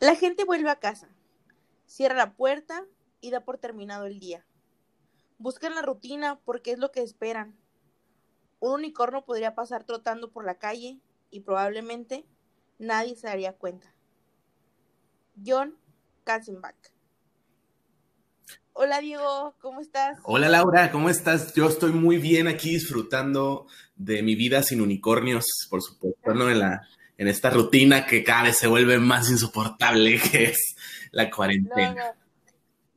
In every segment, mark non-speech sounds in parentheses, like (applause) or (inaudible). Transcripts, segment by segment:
La gente vuelve a casa, cierra la puerta y da por terminado el día. Buscan la rutina porque es lo que esperan. Un unicornio podría pasar trotando por la calle y probablemente nadie se daría cuenta. John Katzenbach. Hola Diego, ¿cómo estás? Hola Laura, ¿cómo estás? Yo estoy muy bien aquí disfrutando de mi vida sin unicornios, por supuesto, ¿no? En, la, en esta rutina que cada vez se vuelve más insoportable, (laughs) que es la cuarentena.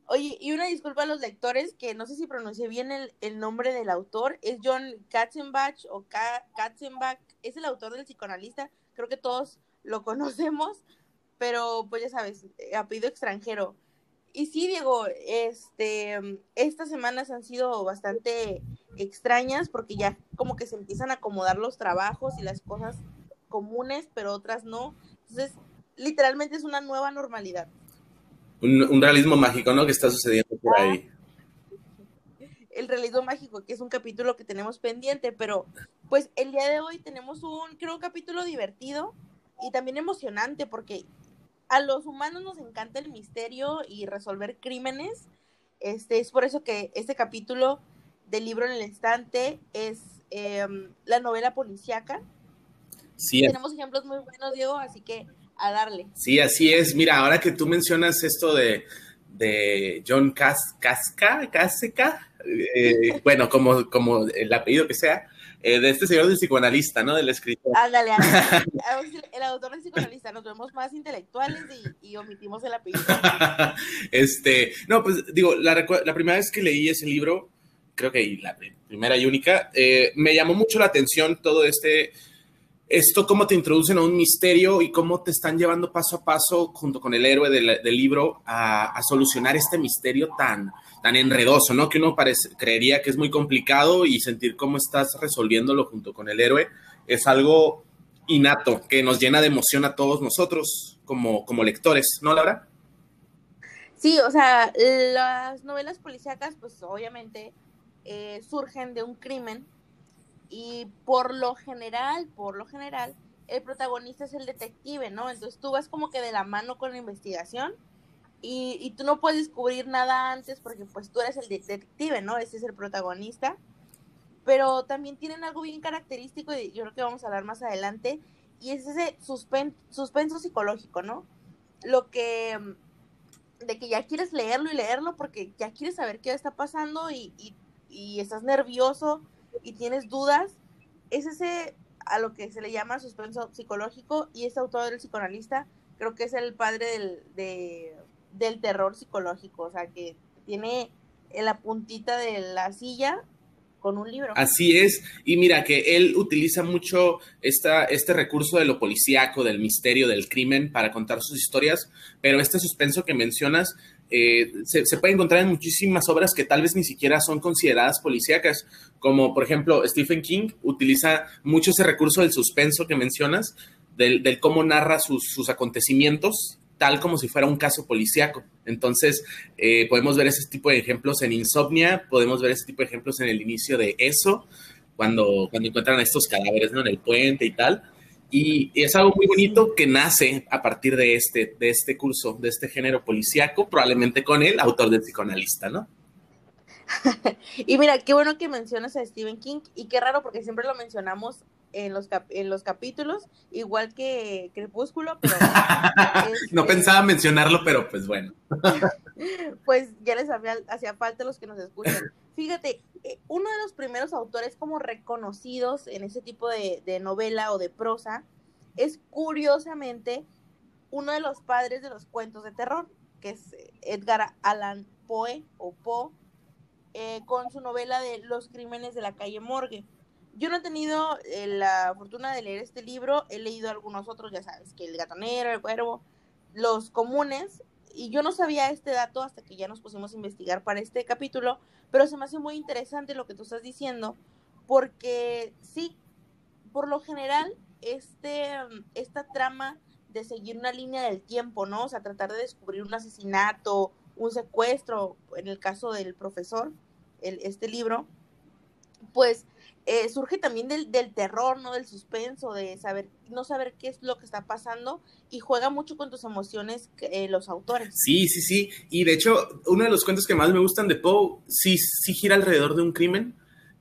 Oye, y una disculpa a los lectores, que no sé si pronuncié bien el, nombre del autor, es John Katzenbach o Katzenbach, es el autor del psicoanalista, creo que todos lo (laughs) conocemos, pero pues ya sabes, eh, apellido extranjero. Y sí, Diego, este, estas semanas han sido bastante extrañas porque ya como que se empiezan a acomodar los trabajos y las cosas comunes, pero otras no. Entonces, literalmente es una nueva normalidad. Un, realismo mágico, ¿no? Que está sucediendo por ahí. El realismo mágico, que es un capítulo que tenemos pendiente, pero pues el día de hoy tenemos un, creo, un capítulo divertido y también emocionante porque a los humanos nos encanta el misterio y resolver crímenes. Este, es por eso que este capítulo del libro en el estante es em, la novela policíaca. Sí, Tenemos ejemplos muy buenos, Diego, así que a darle. Sí, así es. Mira, ahora que tú mencionas esto de, de John Casca, Casca, eh, (laughs) bueno, como, como el apellido que sea, eh, de este señor del psicoanalista, ¿no? Del escritor. Ándale, (laughs) el autor del psicoanalista, nos vemos más intelectuales y, omitimos el apellido. (laughs) este, no, pues digo, la, primera vez que leí ese libro, creo que la primera y única, eh, me llamó mucho la atención todo este esto cómo te introducen a un misterio y cómo te están llevando paso a paso junto con el héroe del, libro a, solucionar este misterio tan, tan enredoso, ¿no? Que uno parece, creería que es muy complicado y sentir cómo estás resolviéndolo junto con el héroe es algo innato que nos llena de emoción a todos nosotros como, como lectores, ¿no, Laura? Sí, o sea, las novelas policíacas, pues obviamente eh, surgen de un crimen y por lo general, por lo general, el protagonista es el detective, ¿no? Entonces tú vas como que de la mano con la investigación y, y tú no puedes descubrir nada antes porque pues tú eres el detective, ¿no? Ese es el protagonista. Pero también tienen algo bien característico y yo creo que vamos a hablar más adelante y es ese suspenso psicológico, ¿no? Lo que de que ya quieres leerlo y leerlo porque ya quieres saber qué está pasando y, y, y estás nervioso y tienes dudas, es ese a lo que se le llama suspenso psicológico y este autor del psicoanalista creo que es el padre del, del terror psicológico, o sea, que tiene en la puntita de la silla con un libro. Así es, y mira que él utiliza mucho esta, este recurso de lo policíaco, del misterio, del crimen para contar sus historias, pero este suspenso que mencionas eh, se, puede encontrar en muchísimas obras que tal vez ni siquiera son consideradas policíacas, como por ejemplo Stephen King utiliza mucho ese recurso del suspenso que mencionas, del, cómo narra sus, acontecimientos, tal como si fuera un caso policíaco. Entonces, eh, podemos ver ese tipo de ejemplos en Insomnia, podemos ver ese tipo de ejemplos en el inicio de eso, cuando, cuando encuentran a estos cadáveres ¿no? en el puente y tal. Y, es algo muy bonito que nace a partir de este, de este curso, de este género policíaco, probablemente con el autor del psicoanalista, ¿no? (laughs) y mira, qué bueno que mencionas a Stephen King y qué raro porque siempre lo mencionamos en los, en los capítulos, igual que Crepúsculo, pero... (laughs) no pensaba mencionarlo, pero pues bueno. (laughs) pues ya les hacía, falta los que nos escuchan. Fíjate, eh, uno de los primeros autores como reconocidos en ese tipo de, de novela o de prosa es curiosamente uno de los padres de los cuentos de terror, que es Edgar Allan Poe o Poe, eh, con su novela de Los crímenes de la calle Morgue. Yo no he tenido eh, la fortuna de leer este libro, he leído algunos otros, ya sabes, que El gatonero, El cuervo, los comunes, y yo no sabía este dato hasta que ya nos pusimos a investigar para este capítulo, pero se me hace muy interesante lo que tú estás diciendo, porque sí, por lo general, este, esta trama de seguir una línea del tiempo, ¿no? O sea, tratar de descubrir un asesinato, un secuestro, en el caso del profesor, el, este libro, pues eh, surge también del, del, terror, ¿no? Del suspenso, de saber, no saber qué es lo que está pasando y juega mucho con tus emociones eh, los autores. Sí, sí, sí. Y de hecho, uno de los cuentos que más me gustan de Poe, sí, sí gira alrededor de un crimen.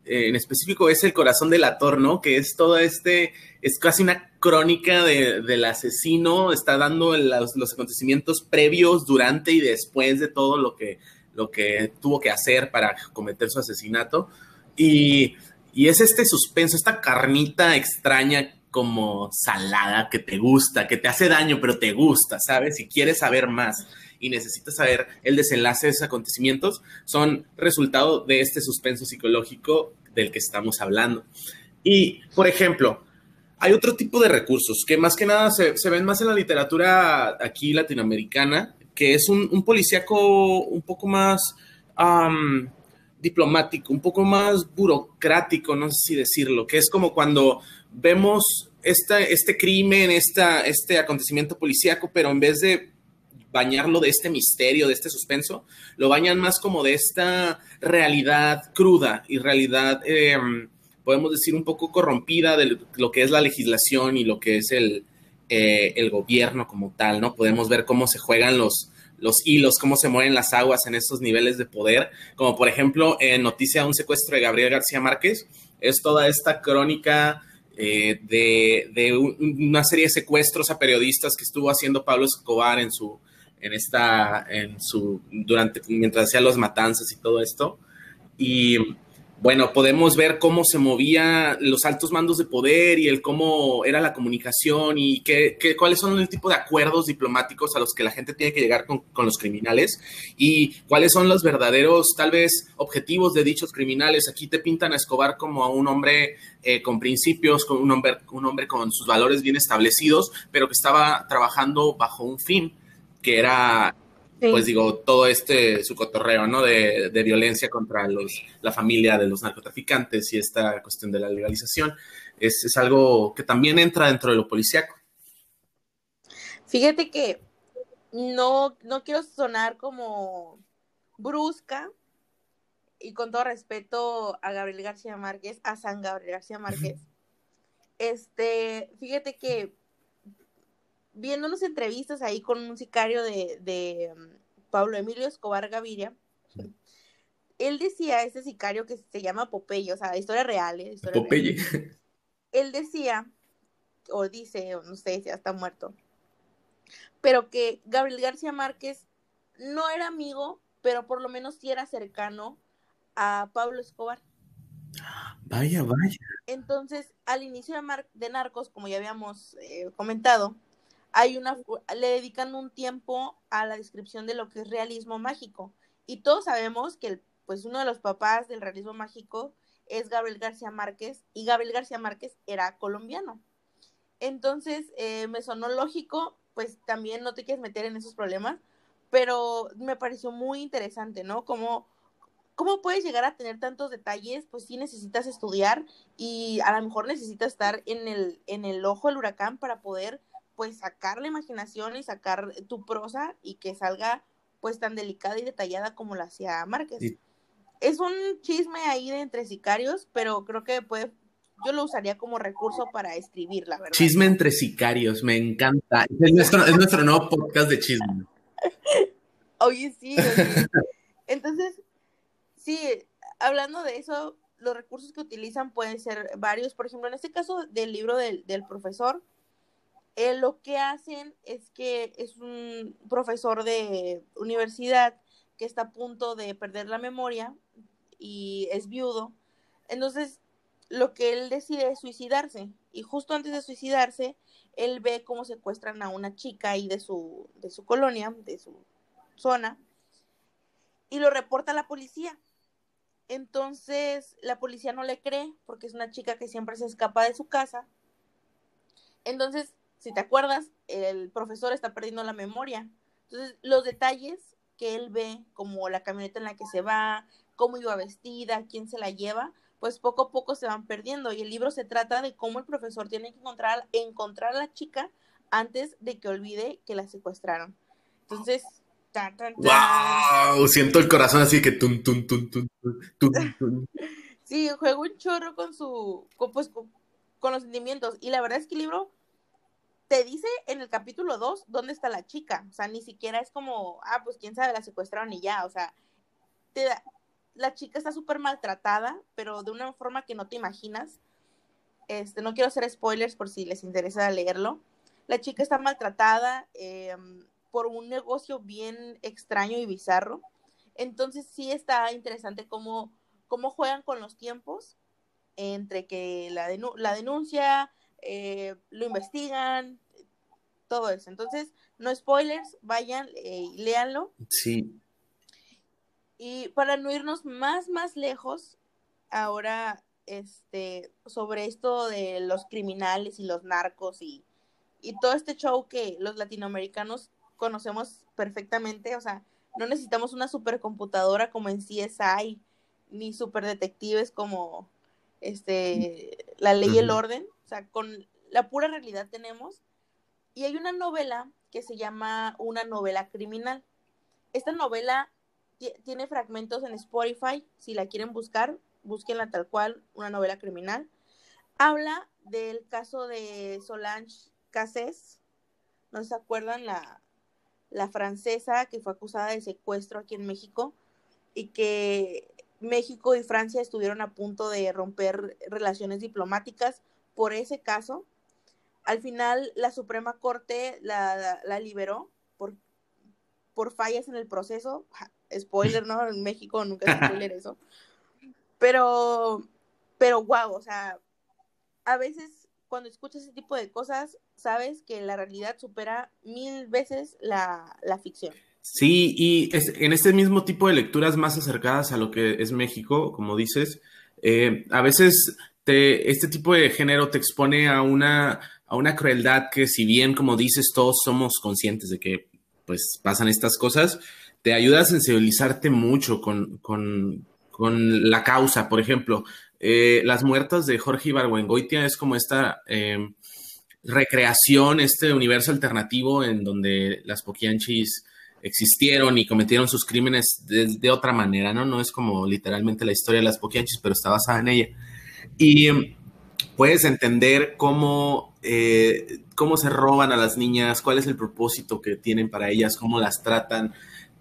Eh, en específico es El corazón del ator, ¿no? Que es todo este, es casi una crónica de, del asesino, está dando los, los, acontecimientos previos, durante y después de todo lo que, lo que tuvo que hacer para cometer su asesinato. Y y es este suspenso, esta carnita extraña como salada que te gusta, que te hace daño, pero te gusta, ¿sabes? Y quieres saber más y necesitas saber el desenlace de esos acontecimientos, son resultado de este suspenso psicológico del que estamos hablando. Y, por ejemplo, hay otro tipo de recursos que más que nada se, ven más en la literatura aquí latinoamericana, que es un policíaco un poco más diplomático, un poco más burocrático, no sé si decirlo, que es como cuando vemos esta, este crimen, esta, este acontecimiento policíaco, pero en vez de bañarlo de este misterio, de este suspenso, lo bañan más como de esta realidad cruda y realidad, em, podemos decir, un poco corrompida de lo que es la legislación y lo que es el, eh, el gobierno como tal, ¿no? Podemos ver cómo se juegan los, los hilos, cómo se mueven las aguas en estos niveles de poder, como por ejemplo en Noticia de un secuestro de Gabriel García Márquez, es toda esta crónica eh, de, una serie de secuestros a periodistas que estuvo haciendo Pablo Escobar en su, en esta, en su, durante, mientras hacía los matanzas y todo esto. Y bueno, podemos ver cómo se movía los altos mandos de poder y el cómo era la comunicación y qué, cuáles son el tipo de acuerdos diplomáticos a los que la gente tiene que llegar con, los criminales y cuáles son los verdaderos, tal vez, objetivos de dichos criminales. Aquí te pintan a Escobar como a un hombre eh, con principios, con un hombre, un hombre con sus valores bien establecidos, pero que estaba trabajando bajo un fin que era pues digo, todo este su cotorreo, ¿no? De, violencia contra los, la familia de los narcotraficantes y esta cuestión de la legalización, es, es algo que también entra dentro de lo policíaco. Fíjate que no, no quiero sonar como brusca y con todo respeto a Gabriel García Márquez, a San Gabriel García Márquez. Este, fíjate que viendo unas entrevistas ahí con un sicario de, mm, Pablo Emilio Escobar Gaviria, él decía, ese sicario que se llama Popeye, o sea, historia real, ¿eh? Popeye. Él decía, o dice, no sé si ya está muerto, pero que Gabriel García Márquez no era amigo, pero por lo menos sí era cercano a Pablo Escobar. Vaya, vaya. Entonces, al inicio de, de Narcos, como ya habíamos eh, comentado, hay una, le dedican un tiempo a la descripción de lo que es realismo mágico. Y todos sabemos que pues uno de los papás del realismo mágico es Gabriel García Márquez y Gabriel García Márquez era colombiano. Entonces, eh, me sonó lógico, pues también no te quieres meter en esos problemas, pero me pareció muy interesante, ¿no? ¿Cómo puedes llegar a tener tantos detalles? Pues sí necesitas estudiar y a lo mejor necesitas estar en el, en el ojo del huracán para poder pues sacar la imaginación y sacar tu prosa y que salga pues tan delicada y detallada como la hacía Márquez. Es un chisme ahí de entre sicarios, pero creo que puede, yo lo usaría como recurso para escribir, la verdad. Chisme entre sicarios, me encanta. Es nuestro, es nuestro nuevo podcast de chisme. (laughs) Oye, sí. Entonces, sí, hablando de eso, los recursos que utilizan pueden ser varios. Por ejemplo, en este caso del libro del, del profesor, eh, lo que hacen es que es un profesor de universidad que está a punto de perder la memoria y es viudo. Entonces, lo que él decide es suicidarse. Y justo antes de suicidarse, él ve cómo secuestran a una chica ahí de su, de su colonia, de su zona, y lo reporta a la policía. Entonces, la policía no le cree porque es una chica que siempre se escapa de su casa. Entonces, si te acuerdas, el profesor está perdiendo la memoria. Entonces, los detalles que él ve, como la camioneta en la que se va, cómo iba vestida, quién se la lleva, pues poco a poco se van perdiendo. Y el libro se trata de cómo el profesor tiene que encontrar, encontrar a la chica antes de que olvide que la secuestraron. Entonces, ¡Wow! Siento el corazón así que tum, tum, tum, tum, tum, tum. (laughs) Sí, juega un chorro con su, con, pues, con, con los sentimientos. Y la verdad es que el libro te dice en el capítulo 2 dónde está la chica. O sea, ni siquiera es como, ah, pues quién sabe, la secuestraron y ya. O sea, te la chica está súper maltratada, pero de una forma que no te imaginas. Este, no quiero hacer spoilers por si les interesa leerlo. La chica está maltratada em, por un negocio bien extraño y bizarro. Entonces sí está interesante cómo, cómo juegan con los tiempos entre que la, la denuncia, eh, lo investigan, todo eso. Entonces, no spoilers, vayan eh, y léanlo. Sí. Y para no irnos más, más lejos, ahora, este, sobre esto de los criminales y los narcos y, y todo este show que los latinoamericanos conocemos perfectamente, o sea, no necesitamos una supercomputadora como en CSI, ni superdetectives como este, la ley y el orden, sea, con la pura realidad tenemos. Y hay una novela que se llama Una novela criminal. Esta novela tiene fragmentos en Spotify, si la quieren buscar, búsquenla tal cual, una novela criminal. Habla del caso de Solange Cassés, ¿no se acuerdan? La, la francesa que fue acusada de secuestro aquí en México y que México y Francia estuvieron a punto de romper relaciones diplomáticas por ese caso. Al final, la Suprema Corte la, liberó por, por fallas en el proceso. Spoiler, ¿no? En México nunca se spoiler eso. Pero, pero wow, o sea, a veces cuando escuchas ese tipo de cosas, sabes que la realidad supera mil veces la, la ficción. Sí, y en este mismo tipo de lecturas más acercadas a lo que es México, como dices, eh, a veces te, este tipo de género te expone a una, a una crueldad que si bien, como dices, todos somos conscientes de que pues pasan estas cosas, te ayuda a sensibilizarte mucho con, con, con la causa. Por ejemplo, eh, Las muertas de Jorge Ibargüengoitia es como esta eh, recreación, este universo alternativo en donde las poquianchis existieron y cometieron sus crímenes de, otra manera, ¿no? No es como literalmente la historia de las Poquianchis, pero está basada en ella. Y em, puedes entender cómo, eh, cómo se roban a las niñas, cuál es el propósito que tienen para ellas, cómo las tratan.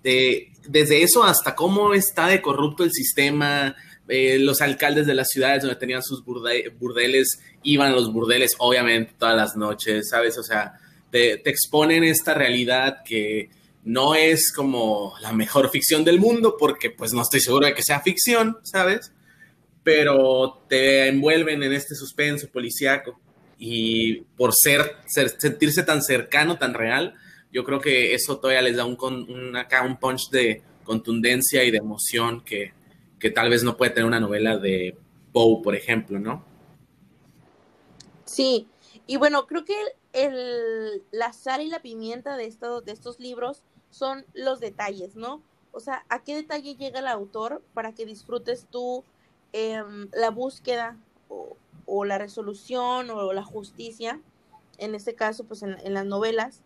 desde eso hasta cómo está de corrupto el sistema, eh, los alcaldes de las ciudades donde tenían sus burdeles, iban a los burdeles, obviamente, todas las noches, ¿sabes? O sea, te, te exponen esta realidad que no es como la mejor ficción del mundo, porque pues no estoy seguro de que sea ficción, ¿sabes? Pero te envuelven en este suspenso policíaco y por ser, sentirse tan cercano, tan real, yo creo que eso todavía les da un, un, acá un punch de contundencia y de emoción que, que tal vez no puede tener una novela de Poe, por ejemplo, ¿no? Sí, y bueno, creo que el, la sal y la pimienta de, esto, de estos libros son los detalles, ¿no? O sea, ¿a qué detalle llega el autor para que disfrutes tú em, la búsqueda o, la resolución o la justicia? En este caso, pues en, las novelas,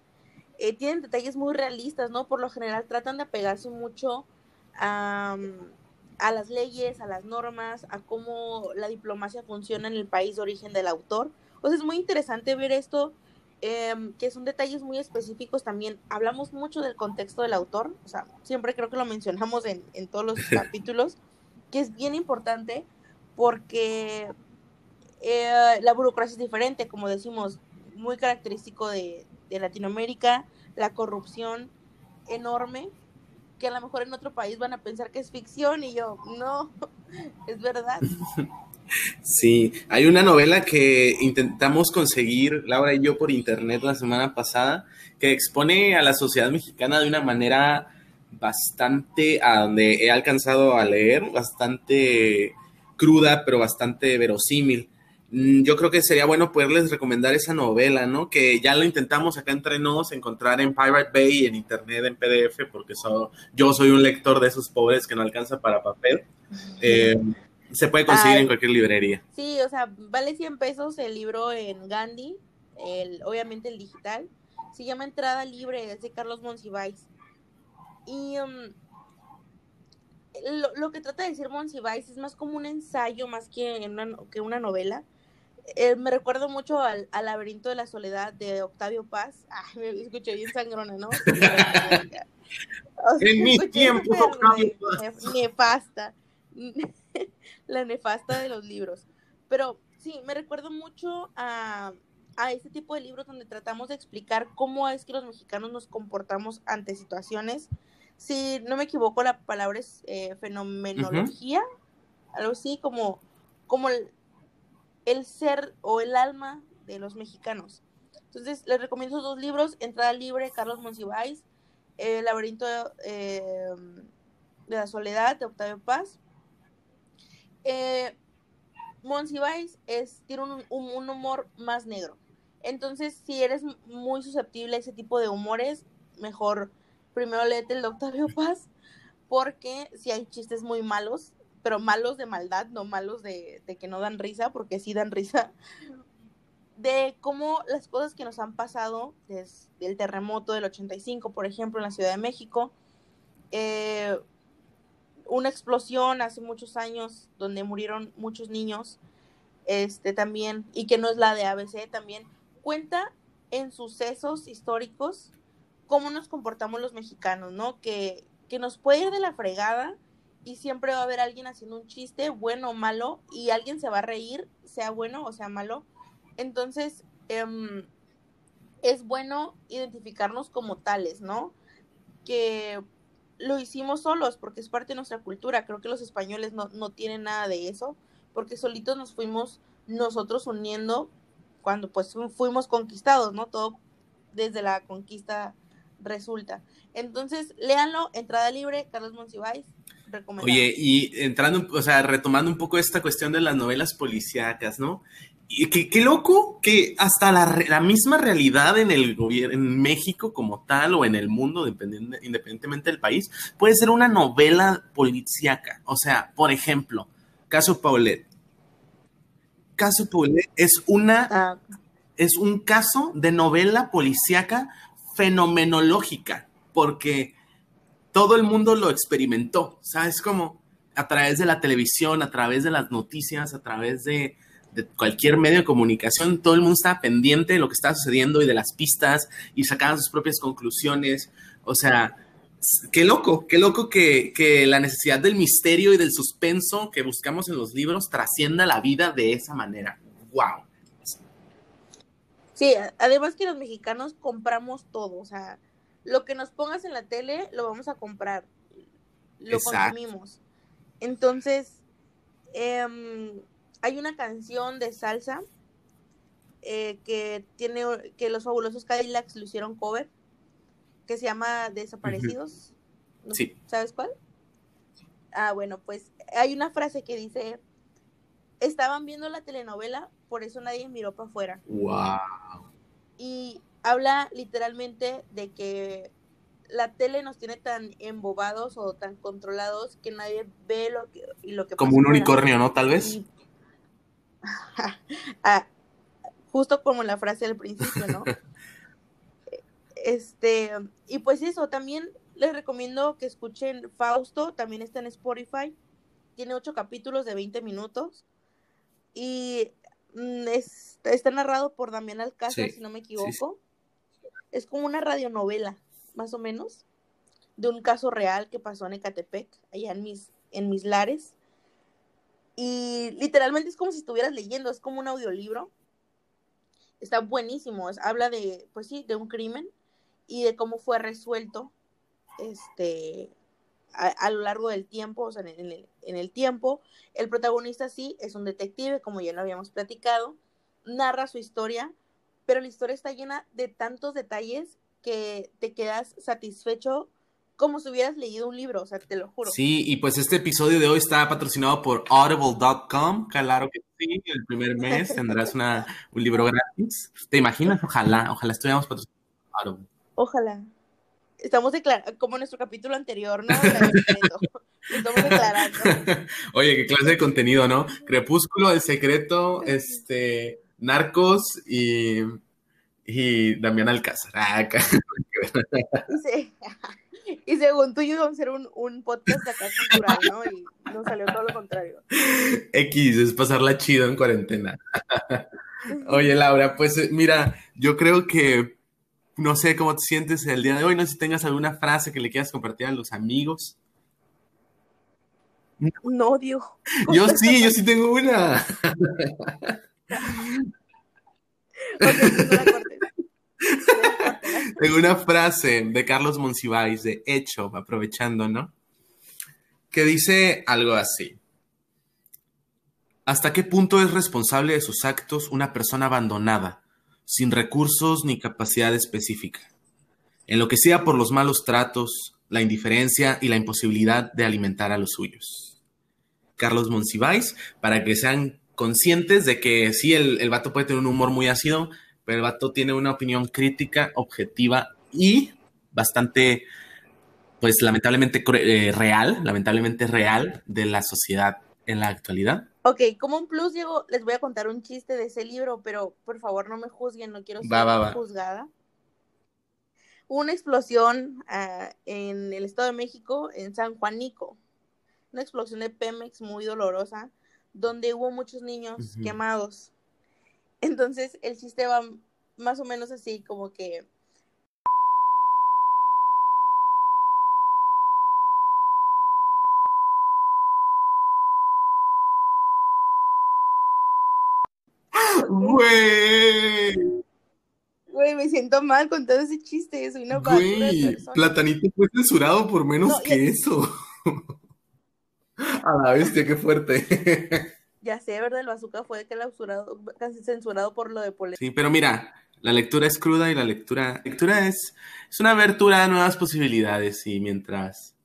eh, tienen detalles muy realistas, ¿no? Por lo general tratan de apegarse mucho a, a las leyes, a las normas, a cómo la diplomacia funciona en el país de origen del autor. O sea, es muy interesante ver esto Em, que son detalles muy específicos también. Hablamos mucho del contexto del autor, o sea, siempre creo que lo mencionamos en, todos los (laughs) capítulos, que es bien importante porque eh, la burocracia es diferente, como decimos, muy característico de, de Latinoamérica, la corrupción enorme, que a lo mejor en otro país van a pensar que es ficción y yo, no, (laughs) es verdad. (laughs) Sí, hay una novela que intentamos conseguir, Laura y yo, por internet la semana pasada, que expone a la sociedad mexicana de una manera bastante, a donde he alcanzado a leer, bastante cruda, pero bastante verosímil. Mm, yo creo que sería bueno poderles recomendar esa novela, ¿no? Que ya lo intentamos acá entre nos encontrar en Pirate Bay en internet en PDF, porque yo soy un lector de esos pobres que no alcanza para papel. Eh, se puede conseguir en cualquier librería. Sí, o sea, vale 100 pesos el libro en Gandhi, el, obviamente el digital. Se llama Entrada Libre, es de Carlos Monsiváis. Y um, lo, que trata de decir Monsiváis es más como un ensayo más que una, que una novela. Eh, me recuerdo mucho al, laberinto de la soledad de Octavio Paz. Ay, me escuché bien sangrona, ¿no? (laughs) en mi tiempo, Octavio Paz. Nefasta. (laughs) la nefasta de los libros. Pero sí, me recuerdo mucho a, a este tipo de libros donde tratamos de explicar cómo es que los mexicanos nos comportamos ante situaciones. Si no me equivoco, la palabra es eh, fenomenología, algo así como, como el, el, ser o el alma de los mexicanos. Entonces, les recomiendo esos dos libros, Entrada Libre, Carlos Monsiváis, El laberinto eh, de la soledad, de Octavio Paz. Eh, Monsiváis es, tiene un, un, humor más negro. Entonces, si eres muy susceptible a ese tipo de humores, mejor primero léete el de Octavio (laughs) Paz, porque si hay chistes muy malos, pero malos de maldad, no malos de, que no dan risa, porque sí dan risa, de cómo las cosas que nos han pasado desde el terremoto del 85, por ejemplo, en la Ciudad de México, eh, una explosión hace muchos años donde murieron muchos niños, este también, y que no es la de ABC, también cuenta en sucesos históricos cómo nos comportamos los mexicanos, ¿no? Que, que nos puede ir de la fregada y siempre va a haber alguien haciendo un chiste, bueno o malo, y alguien se va a reír, sea bueno o sea malo. Entonces, em, es bueno identificarnos como tales, ¿no? Que lo hicimos solos porque es parte de nuestra cultura. Creo que los españoles no, no tienen nada de eso, porque solitos nos fuimos nosotros uniendo cuando pues fuimos conquistados, ¿no? Todo desde la conquista resulta. Entonces, léanlo, entrada libre, Carlos Monsiváis, recomendado. Oye, y entrando, o sea, retomando un poco esta cuestión de las novelas policíacas, ¿no? Y qué, loco que hasta la, la, misma realidad en el gobierno, en México como tal, o en el mundo, independientemente del país, puede ser una novela policíaca. O sea, por ejemplo, caso Paulette caso es una ah. es un caso de novela policíaca fenomenológica, porque todo el mundo lo experimentó, ¿sabes? Como a través de la televisión, a través de las noticias, a través de, de cualquier medio de comunicación, todo el mundo estaba pendiente de lo que estaba sucediendo y de las pistas y sacaban sus propias conclusiones. O sea, qué loco, qué loco que, la necesidad del misterio y del suspenso que buscamos en los libros trascienda la vida de esa manera. ¡Wow! Sí, además que los mexicanos compramos todo, o sea, lo que nos pongas en la tele lo vamos a comprar, lo consumimos. Entonces, em, hay una canción de salsa eh, que tiene que los fabulosos Cadillacs lo hicieron cover que se llama Desaparecidos. Sí. ¿Sabes cuál? Ah, bueno, pues hay una frase que dice, estaban viendo la telenovela, por eso nadie miró para afuera. Wow. Y habla literalmente de que la tele nos tiene tan embobados o tan controlados que nadie ve lo que, lo que Como un unicornio, ¿no? Tal vez. (laughs) Ah, justo como la frase del principio, ¿no? (laughs) Este, y pues eso, también les recomiendo que escuchen Fausto, también está en Spotify, tiene ocho capítulos de 20 minutos y mm, está narrado por Damián Alcázar, si no me equivoco. Es como una radionovela, más o menos, de un caso real que pasó en Ecatepec, allá en mis, en mis lares. Y literalmente es como si estuvieras leyendo, es como un audiolibro. Está buenísimo, habla de, pues sí, de un crimen y de cómo fue resuelto este a, lo largo del tiempo, o sea, en el, en el, tiempo. El protagonista sí es un detective, como ya lo habíamos platicado, narra su historia, pero la historia está llena de tantos detalles que te quedas satisfecho como si hubieras leído un libro, o sea, te lo juro. Sí, y pues este episodio de hoy está patrocinado por audible.com, claro que sí, el primer mes tendrás una, un libro gratis. ¿Te imaginas? Ojalá, ojalá estuviéramos patrocinados por Audible. Ojalá. Estamos declarando, como nuestro capítulo anterior, ¿no? (laughs) Estamos declarando. Oye, qué clase de contenido, ¿no? Crepúsculo, El Secreto, este, Narcos y, y Damián Alcázar. Ah, (laughs) sí. Y según tú íbamos a hacer un, un podcast acá cultural, ¿no? Y nos salió todo lo contrario. X, es pasarla chido en cuarentena. (laughs) Oye, Laura, pues eh, mira, yo creo que no sé cómo te sientes el día de hoy, no sé si tengas alguna frase que le quieras compartir a los amigos. No, Diego. Yo sí, yo sí tengo una. tengo una frase de Carlos Monsiváis, de hecho, aprovechando, ¿no? Que dice algo así. ¿Hasta qué punto es responsable de sus actos una persona abandonada, sin recursos ni capacidad específica, enloquecida por los malos tratos, la indiferencia y la imposibilidad de alimentar a los suyos? Carlos Monsiváis, para que sean conscientes de que sí, el, el vato puede tener un humor muy ácido, pero el vato tiene una opinión crítica, objetiva y bastante, pues lamentablemente eh, real, lamentablemente real de la sociedad en la actualidad. Ok, como un plus, Diego, les voy a contar un chiste de ese libro, pero por favor no me juzguen, no quiero ser Va, va, va. juzgada. Hubo una explosión ah, en el Estado de México, en San Juanico. Una explosión de Pemex muy dolorosa, donde hubo muchos niños quemados. Entonces el chiste va más o menos así, como que Güey, Güey, me siento mal con todo ese chiste, soy una güey. Platanito fue censurado por menos No, que ya- eso. (laughs) A la bestia, qué fuerte. Ya sé, ¿verdad? El bazooka fue clausurado, casi censurado por lo de Polet. Sí, pero mira, la lectura es cruda y la lectura, lectura es, es una abertura a nuevas posibilidades y mientras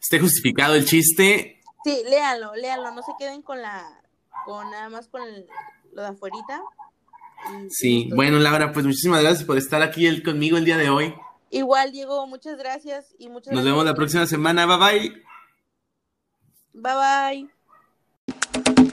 esté justificado el chiste, Sí, léanlo, léanlo, no se queden con la, con nada más con el- lo de afuerita. Sí, bueno, Laura, pues muchísimas gracias por estar aquí el- conmigo el día de hoy. Igual, Diego, muchas gracias y muchas Nos gracias. vemos la próxima semana, bye bye. Bye bye.